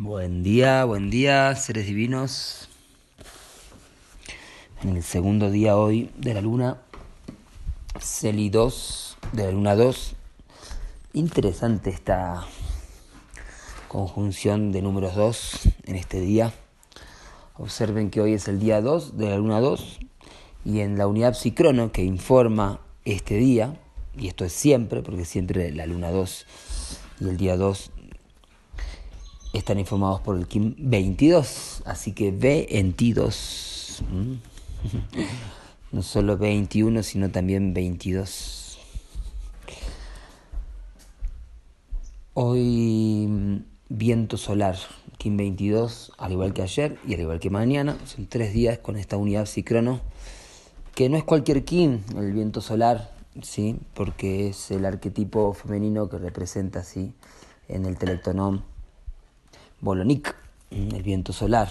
Buen día, buen día, seres divinos. En el segundo día hoy de la luna, Celi 2, de la luna 2. Interesante esta conjunción de números 2 en este día. Observen que hoy es el día 2 de la luna 2 y en la unidad psicrono que informa este día, y esto es siempre, porque siempre la luna 2 y el día 2 están informados por el Kim 22, así que B22. No solo 21, sino también 22. Hoy viento solar, Kim 22, al igual que ayer y al igual que mañana, son tres días con esta unidad psicrono, que no es cualquier Kim, el viento solar, ¿sí? porque es el arquetipo femenino que representa ¿sí? en el telectonón Bolonik, el viento solar.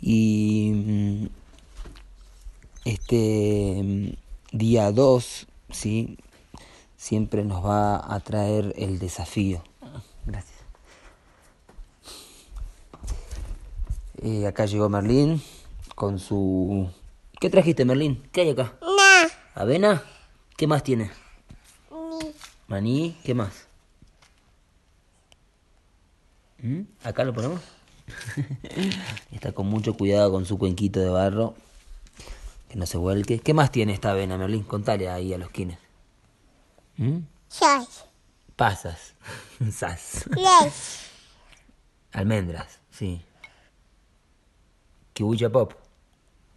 Y mm, este mm, día 2, ¿sí? siempre nos va a traer el desafío. Gracias. Eh, acá llegó Merlín con su... ¿Qué trajiste, Merlín? ¿Qué hay acá? ¿Avena? ¿Qué más tiene? Maní. ¿Qué más? ¿Mm? Acá lo ponemos. Está con mucho cuidado con su cuenquito de barro. Que no se vuelque. ¿Qué más tiene esta avena, Merlín? Contale ahí a los quines. ¿Mm? Sas. Pasas. Sas. Les. Almendras, sí. Kibucha pop.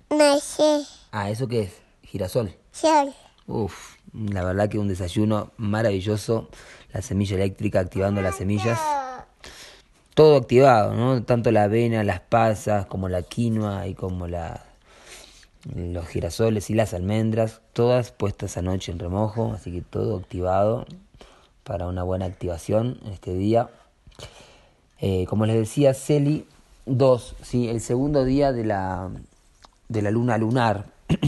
No sé. Ah, ¿eso qué es? Girasol. Sol. Uf, la verdad que un desayuno maravilloso. La semilla eléctrica activando las semillas. Todo activado, ¿no? Tanto la avena, las pasas, como la quinoa y como la, los girasoles y las almendras. Todas puestas anoche en remojo, así que todo activado para una buena activación en este día. Eh, como les decía, Celi 2, ¿sí? el segundo día de la, de la luna lunar.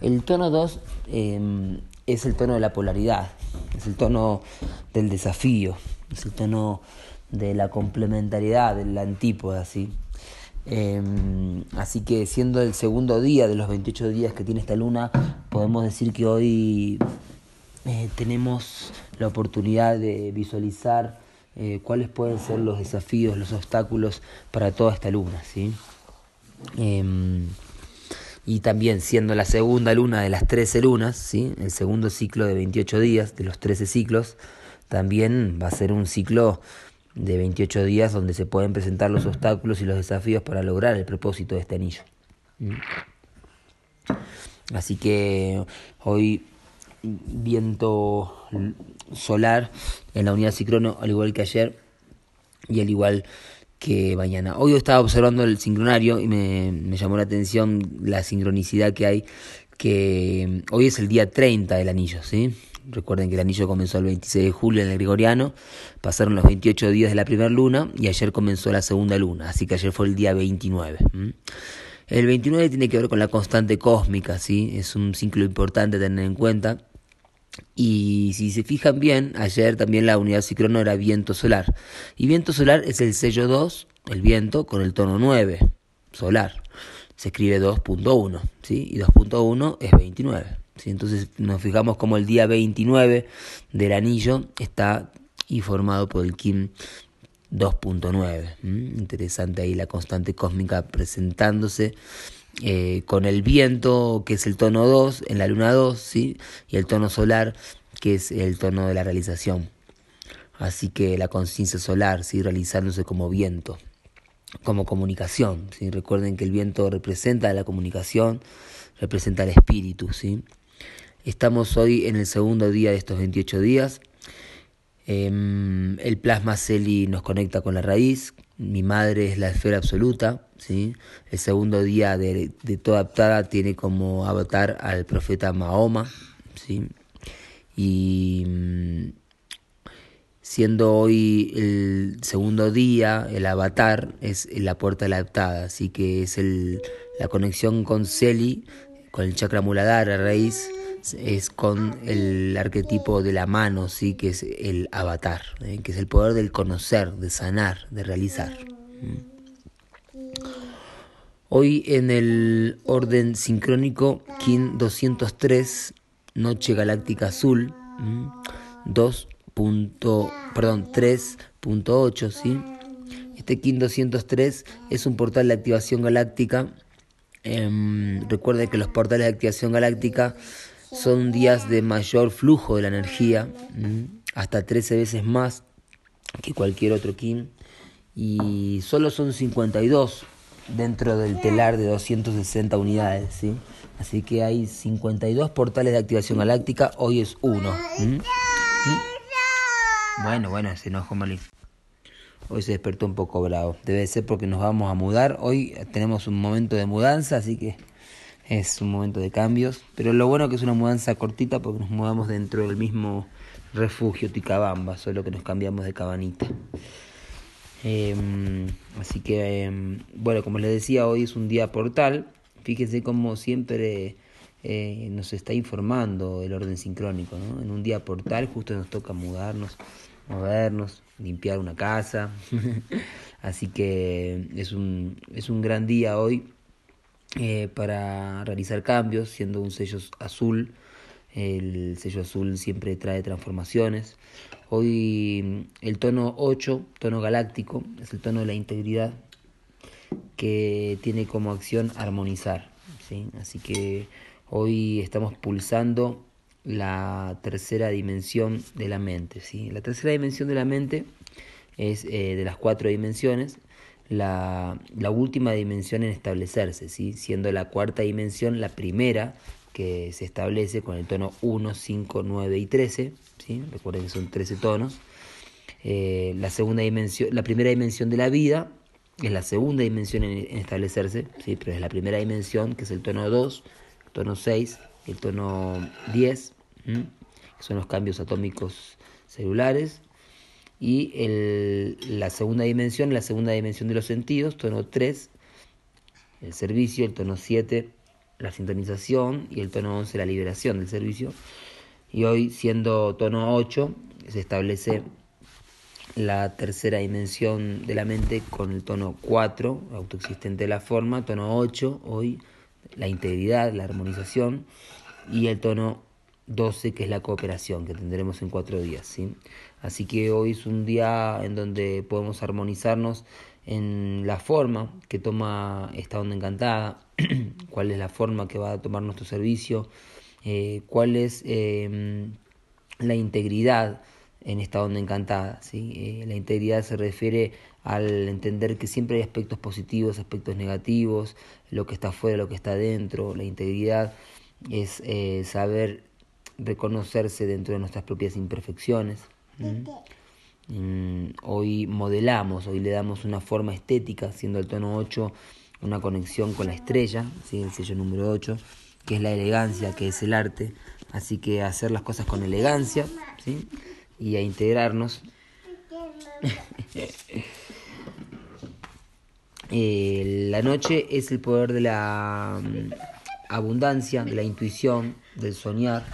El tono 2 em, es el tono de la polaridad, es el tono del desafío, es el tono de la complementariedad, de la antípoda, ¿sí? Em, así que siendo el segundo día de los 28 días que tiene esta luna, podemos decir que hoy eh, tenemos la oportunidad de visualizar eh, cuáles pueden ser los desafíos, los obstáculos para toda esta luna, ¿sí? Em, y también siendo la segunda luna de las 13 lunas, ¿sí? el segundo ciclo de 28 días de los 13 ciclos, también va a ser un ciclo de 28 días donde se pueden presentar los obstáculos y los desafíos para lograr el propósito de este anillo. Así que hoy viento solar en la unidad cicrono, al igual que ayer y al igual que mañana. Hoy yo estaba observando el sincronario y me, me llamó la atención la sincronicidad que hay, que hoy es el día 30 del anillo, ¿sí? Recuerden que el anillo comenzó el 26 de julio en el gregoriano, pasaron los 28 días de la primera luna y ayer comenzó la segunda luna, así que ayer fue el día 29. El 29 tiene que ver con la constante cósmica, ¿sí? Es un ciclo importante a tener en cuenta. Y si se fijan bien, ayer también la unidad cicrono era viento solar. Y viento solar es el sello 2, el viento, con el tono 9, solar. Se escribe 2.1, ¿sí? Y 2.1 es 29. Entonces nos fijamos como el día 29 del anillo está informado por el Kim 2.9. Interesante ahí la constante cósmica presentándose eh, con el viento, que es el tono 2, en la luna 2, ¿sí? y el tono solar, que es el tono de la realización. Así que la conciencia solar, ¿sí? realizándose como viento, como comunicación. Recuerden que el viento representa la comunicación, representa el espíritu. ¿sí? Estamos hoy en el segundo día de estos 28 días. Em, el plasma Celi nos conecta con la raíz. Mi madre es la esfera absoluta. ¿sí? El segundo día de, de toda aptada tiene como avatar al profeta Mahoma. ¿sí? Y mm, siendo hoy el segundo día, el avatar es la puerta de la aptada. Así que es el, la conexión con Celi, con el chakra muladhara, raíz es con el arquetipo de la mano, ¿sí? que es el avatar, ¿eh? que es el poder del conocer, de sanar, de realizar. Hoy en el orden sincrónico, Kin 203, Noche Galáctica Azul, 2. perdón, 3.8, ¿sí? Este KIN 203 es un portal de activación galáctica. Eh, recuerde que los portales de activación galáctica son días de mayor flujo de la energía, hasta 13 veces más que cualquier otro KIN. Y solo son 52 dentro del telar de 260 unidades, ¿sí? Así que hay 52 portales de activación galáctica, hoy es uno. Bueno, bueno, se enojó Malí. Hoy se despertó un poco bravo. Debe ser porque nos vamos a mudar. Hoy tenemos un momento de mudanza, así que es un momento de cambios. Pero lo bueno que es una mudanza cortita porque nos mudamos dentro del mismo refugio Ticabamba, solo que nos cambiamos de cabanita. Em, así que, em, bueno, como les decía, hoy es un día portal. Fíjense cómo siempre eh, nos está informando el orden sincrónico. ¿no? En un día portal justo nos toca mudarnos, movernos, limpiar una casa. así que es un, es un gran día hoy eh, para realizar cambios, siendo un sello azul. El sello azul siempre trae transformaciones. Hoy el tono 8, tono galáctico, es el tono de la integridad que tiene como acción armonizar. ¿sí? Así que hoy estamos pulsando la tercera dimensión de la mente. ¿sí? La tercera dimensión de la mente es eh, de las cuatro dimensiones la, última dimensión en establecerse, ¿sí? siendo la cuarta dimensión la primera que se establece con el tono 1, 5, 9 y 13. ¿sí? Recuerden que son 13 tonos. Eh, la, segunda dimensión, la primera dimensión de la vida es la segunda dimensión en, establecerse, ¿sí? pero es la primera dimensión que es el tono 2, el tono 6, el tono 10, que son los cambios atómicos celulares. Y el, la segunda dimensión, la segunda dimensión de los sentidos, tono 3, el servicio, el tono 7, la sintonización y el tono 11 la liberación del servicio. Y hoy siendo tono 8 se establece la tercera dimensión de la mente con el tono 4, autoexistente de la forma, tono 8, hoy la integridad, la armonización y el tono 12 que es la cooperación que tendremos en cuatro días. ¿sí? Así que hoy es un día en donde podemos armonizarnos en la forma que toma esta onda encantada, cuál es la forma que va a tomar nuestro servicio, eh, cuál es em, la integridad en esta onda encantada. ¿sí? Eh, la integridad se refiere al entender que siempre hay aspectos positivos, aspectos negativos, lo que está afuera, lo que está dentro. La integridad es eh, saber reconocerse dentro de nuestras propias imperfecciones. Mm, hoy modelamos, hoy le damos una forma estética, siendo el tono 8 una conexión con la estrella, ¿sí? el sello número 8, que es la elegancia, que es el arte. Así que hacer las cosas con elegancia ¿sí? y a integrarnos. Eh, la noche es el poder de la mm, abundancia, de la intuición, del soñar.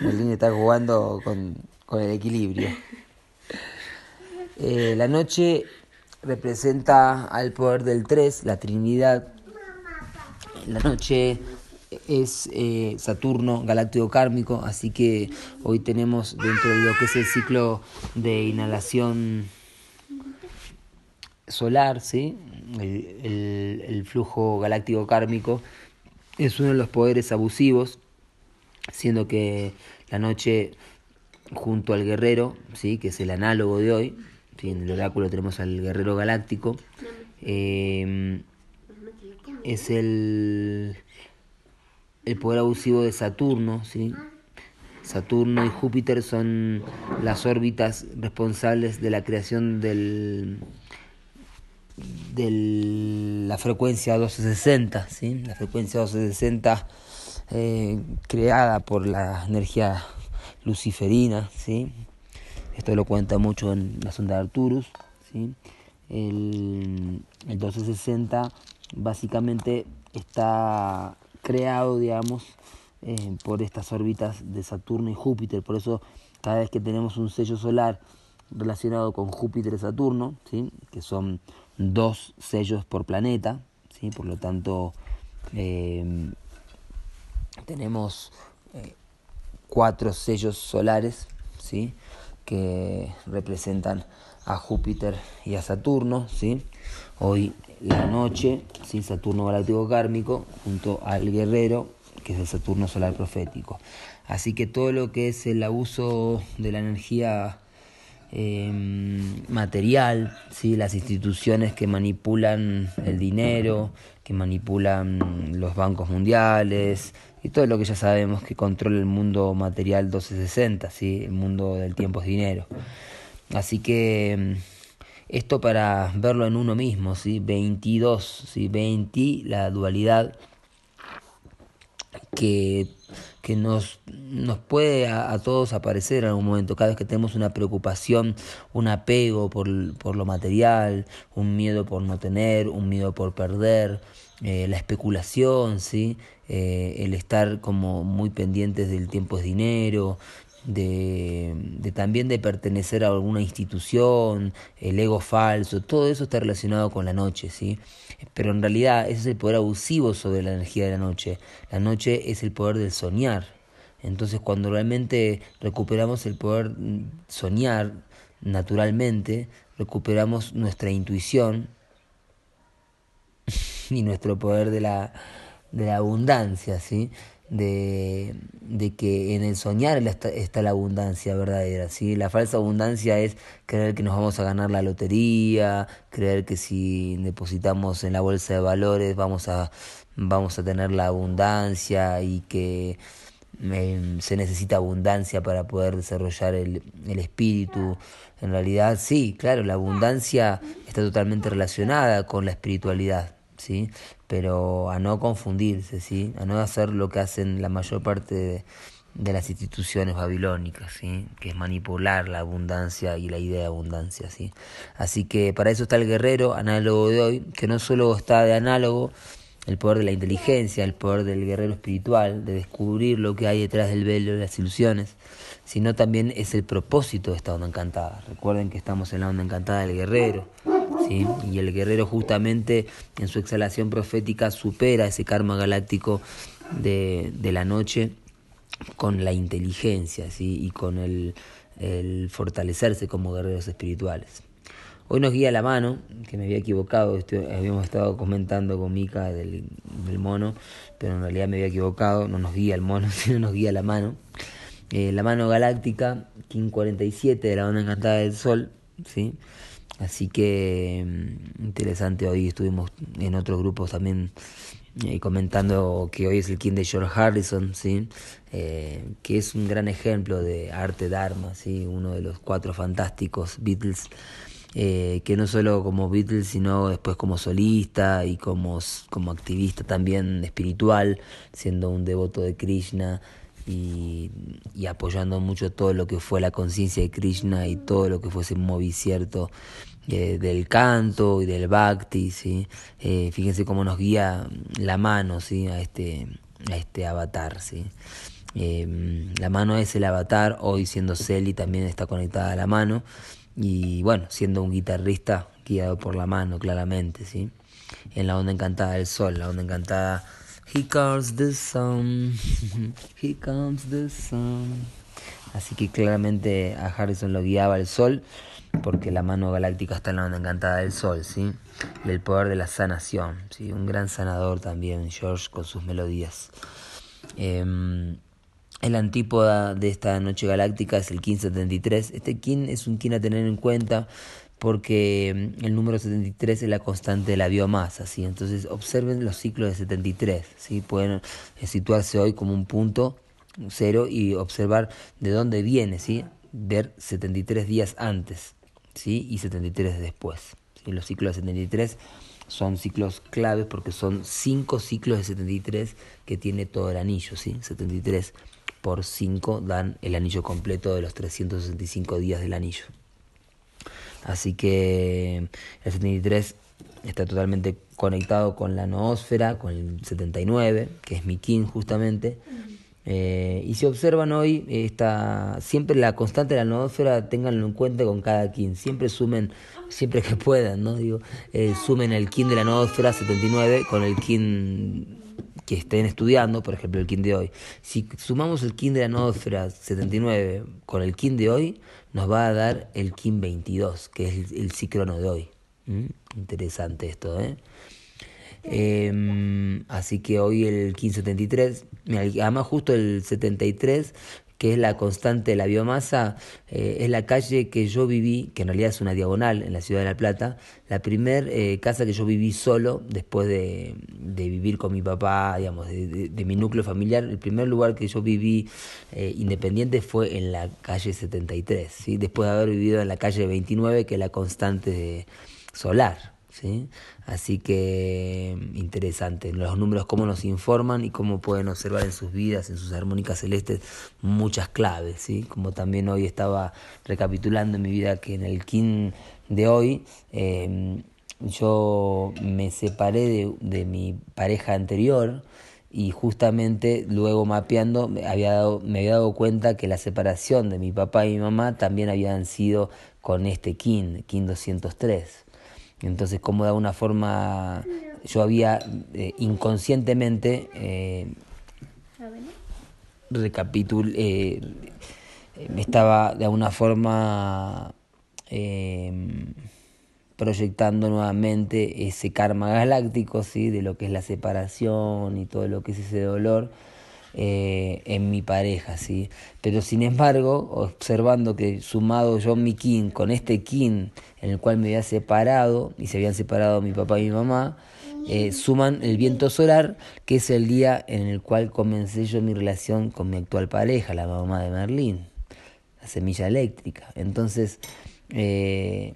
El está jugando con, el equilibrio. Eh, la noche representa al poder del 3, la Trinidad. La noche es eh, Saturno galáctico kármico, así que hoy tenemos dentro de lo que es el ciclo de inhalación solar, ¿sí? el, el flujo galáctico kármico es uno de los poderes abusivos siendo que la noche junto al guerrero, ¿sí? que es el análogo de hoy, en el oráculo tenemos al guerrero galáctico, eh, es el, el poder abusivo de Saturno, ¿sí? Saturno y Júpiter son las órbitas responsables de la creación del de la frecuencia 1260, ¿sí? La frecuencia 1260 eh, creada por la energía luciferina, ¿sí? Esto lo cuenta mucho en la sonda de Arturus, ¿sí? El, el 1260 básicamente está creado, digamos, por estas órbitas de Saturno y Júpiter. Por eso cada vez que tenemos un sello solar relacionado con Júpiter y Saturno, ¿sí? que son dos sellos por planeta, ¿sí? por lo tanto em, tenemos eh, cuatro sellos solares ¿sí? que representan a Júpiter y a Saturno. ¿sí? Hoy la noche, ¿sí? Saturno galáctico kármico junto al guerrero, que es el Saturno solar profético. Así que todo lo que es el abuso de la energía Em, material, ¿sí? las instituciones que manipulan el dinero, que manipulan los bancos mundiales y todo lo que ya sabemos que controla el mundo material 1260, ¿sí? el mundo del tiempo es dinero. Así que em, esto para verlo en uno mismo, ¿sí? 22, ¿sí? 20, la dualidad que que nos, nos puede a, todos aparecer en algún momento, cada vez que tenemos una preocupación, un apego por, por lo material, un miedo por no tener, un miedo por perder, eh, la especulación, ¿sí? Eh, el estar como muy pendientes del tiempo es dinero, de, también de pertenecer a alguna institución, el ego falso, todo eso está relacionado con la noche, ¿sí? Pero en realidad ese es el poder abusivo sobre la energía de la noche. La noche es el poder del soñar. Entonces cuando realmente recuperamos el poder mm, soñar naturalmente, recuperamos nuestra intuición y nuestro poder de la, de la abundancia, ¿sí? De, de que en el soñar está, la abundancia verdadera. ¿sí? La falsa abundancia es creer que nos vamos a ganar la lotería, creer que si depositamos en la bolsa de valores vamos a, vamos a tener la abundancia y que em, se necesita abundancia para poder desarrollar el, el espíritu. En realidad sí, claro, la abundancia está totalmente relacionada con la espiritualidad. ¿sí? Pero a no confundirse, ¿sí? a no hacer lo que hacen la mayor parte de, las instituciones babilónicas, ¿sí? que es manipular la abundancia y la idea de abundancia. ¿sí? Así que para eso está el guerrero análogo de hoy, que no solo está de análogo, el poder de la inteligencia, el poder del guerrero espiritual, de descubrir lo que hay detrás del velo de las ilusiones, sino también es el propósito de esta onda encantada. Recuerden que estamos en la onda encantada del guerrero, ¿sí? y el guerrero justamente en su exhalación profética supera ese karma galáctico de, la noche con la inteligencia ¿sí? y con el, fortalecerse como guerreros espirituales. Hoy nos guía la mano, que me había equivocado, habíamos estado comentando con Mika del, mono, pero en realidad me había equivocado, no nos guía el mono, sino nos guía la mano. Eh, la mano galáctica, King 47 de la onda encantada del sol, ¿sí? Así que mm, interesante, hoy estuvimos en otros grupos también eh, comentando que hoy es el King de George Harrison, ¿sí? Eh, que es un gran ejemplo de arte Dharma, ¿sí? uno de los cuatro fantásticos Beatles eh, que no solo como Beatles, sino después como solista y como, como activista también espiritual, siendo un devoto de Krishna y, apoyando mucho todo lo que fue la conciencia de Krishna y todo lo que fuese movicierto eh, del canto y del bhakti, ¿sí? Eh, fíjense cómo nos guía la mano ¿sí? a, este, a este avatar. ¿sí? la mano es el avatar, hoy siendo Celi también está conectada a la mano y bueno, siendo un guitarrista guiado por la mano, claramente, ¿sí? En la onda encantada del sol, la onda encantada. He comes the sun, he comes the sun. Así que claramente a Harrison lo guiaba el sol, porque la mano galáctica está en la onda encantada del sol, ¿sí? Y el poder de la sanación, ¿sí? Un gran sanador también, George, con sus melodías. Eh, el antípoda de esta noche galáctica es el 1573. Este kin es un kin a tener en cuenta porque mm, el número 73 es la constante de la biomasa, ¿sí? Entonces observen los ciclos de 73, ¿sí? Pueden eh, situarse hoy como un punto cero y observar de dónde viene, ¿sí? Ver 73 días antes, ¿sí? Y 73 después. Los ciclos de 73 son ciclos claves porque son cinco ciclos de 73 que tiene todo el anillo, ¿sí? 73 por 5 dan el anillo completo de los 365 días del anillo. Así que el 73 está totalmente conectado con la noósfera, con el 79, que es mi kin justamente. Eh, y si observan hoy, esta, siempre la constante de la noósfera, tenganlo en cuenta con cada kin, siempre sumen, siempre que puedan, ¿no? Digo, eh, sumen el kin de la noósfera 79 con el kin que estén estudiando, por ejemplo, el kin de hoy. Si sumamos el kin de la noósfera 79 con el kin de hoy, nos va a dar el kin 22, que es el, el de hoy. ¿Mm? Interesante esto, ¿eh? Eh, así que hoy el 1573, además justo el 73, que es la constante de la biomasa, eh, es la calle que yo viví, que en realidad es una diagonal en la ciudad de La Plata, la primer eh, casa que yo viví solo después de, de vivir con mi papá, digamos, de, de, mi núcleo familiar, el primer lugar que yo viví eh, independiente fue en la calle 73, ¿sí? después de haber vivido en la calle 29, que es la constante solar. ¿Sí? Así que interesante, los números cómo nos informan y cómo pueden observar en sus vidas, en sus armónicas celestes, muchas claves, ¿sí? Como también hoy estaba recapitulando en mi vida que en el kin de hoy eh, yo me separé de, de mi pareja anterior, y justamente luego mapeando me había, dado, me había dado cuenta que la separación de mi papá y mi mamá también habían sido con este kin, kin 203. Entonces, como de alguna forma yo había eh, inconscientemente eh, recapitul eh, estaba de alguna forma eh, proyectando nuevamente ese karma galáctico, ¿sí? de lo que es la separación y todo lo que es ese dolor eh, en mi pareja, ¿sí? Pero sin embargo, observando que sumado yo mi kin con este kin en el cual me había separado y se habían separado mi papá y mi mamá, eh, suman el viento solar, que es el día en el cual comencé yo mi relación con mi actual pareja, la mamá de Merlín, la semilla eléctrica. Entonces, eh,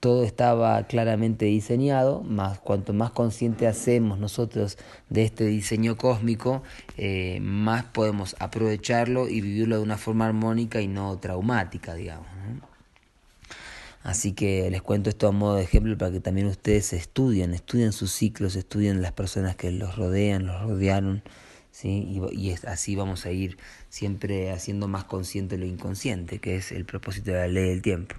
todo estaba claramente diseñado, más cuanto más consciente hacemos nosotros de este diseño cósmico, eh, más podemos aprovecharlo y vivirlo de una forma armónica y no traumática, digamos. Así que les cuento esto a modo de ejemplo para que también ustedes estudien, estudien sus ciclos, estudien las personas que los rodean, los rodearon, ¿sí? y, y así vamos a ir siempre haciendo más consciente lo inconsciente, que es el propósito de la ley del tiempo.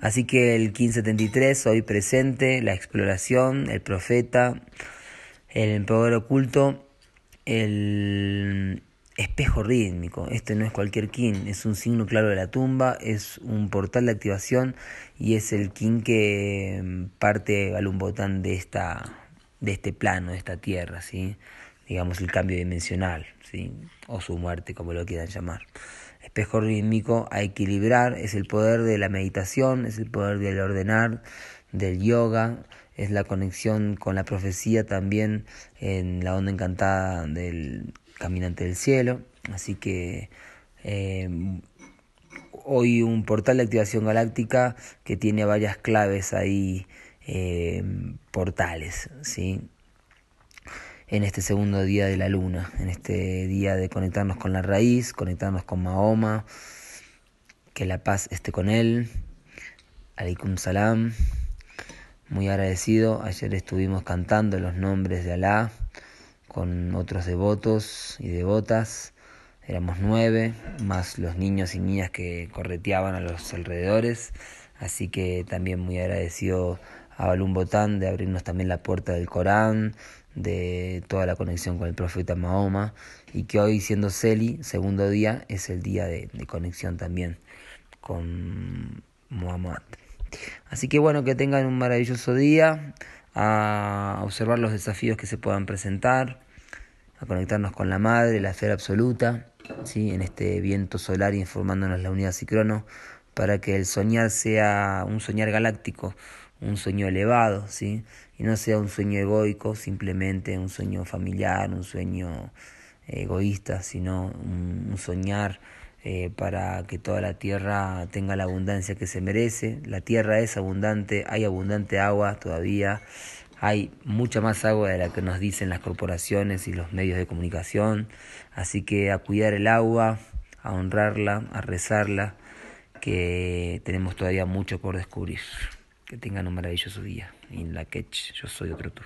Así que el 1573, hoy presente, la exploración, el profeta, el emperador oculto, el espejo rítmico. Este no es cualquier kin, es un signo claro de la tumba, es un portal de activación y es el kin que mm, parte al botán de esta de este plano, de esta tierra, ¿sí? Digamos el cambio dimensional, ¿sí? o su muerte, como lo quieran llamar espejo rítmico a equilibrar, es el poder de la meditación, es el poder del ordenar, del yoga, es la conexión con la profecía también en la onda encantada del caminante del cielo. Así que eh, hoy un portal de activación galáctica que tiene varias claves ahí, eh, portales, ¿sí? En este segundo día de la luna, en este día de conectarnos con la raíz, conectarnos con Mahoma, que la paz esté con él. Alaikum salam. Muy agradecido. Ayer estuvimos cantando los nombres de Alá con otros devotos y devotas. Éramos nueve, más los niños y niñas que correteaban a los alrededores. Así que también muy agradecido a Balún Botán de abrirnos también la puerta del Corán, de toda la conexión con el profeta Mahoma y que hoy siendo Celi, segundo día, es el día de, conexión también con Muhammad. Así que bueno, que tengan un maravilloso día, a observar los desafíos que se puedan presentar, a conectarnos con la Madre, la esfera absoluta, ¿sí? en este viento solar informándonos la unidad cicrono, para que el soñar sea un soñar galáctico, un sueño elevado, ¿sí? Y no sea un sueño egoico, simplemente un sueño familiar, un sueño egoísta, sino un, soñar eh, para que toda la tierra tenga la abundancia que se merece. La tierra es abundante, hay abundante agua todavía, hay mucha más agua de la que nos dicen las corporaciones y los medios de comunicación, así que a cuidar el agua, a honrarla, a rezarla, que tenemos todavía mucho por descubrir. Que tengan un maravilloso día. en la Quech. Yo soy otro tú.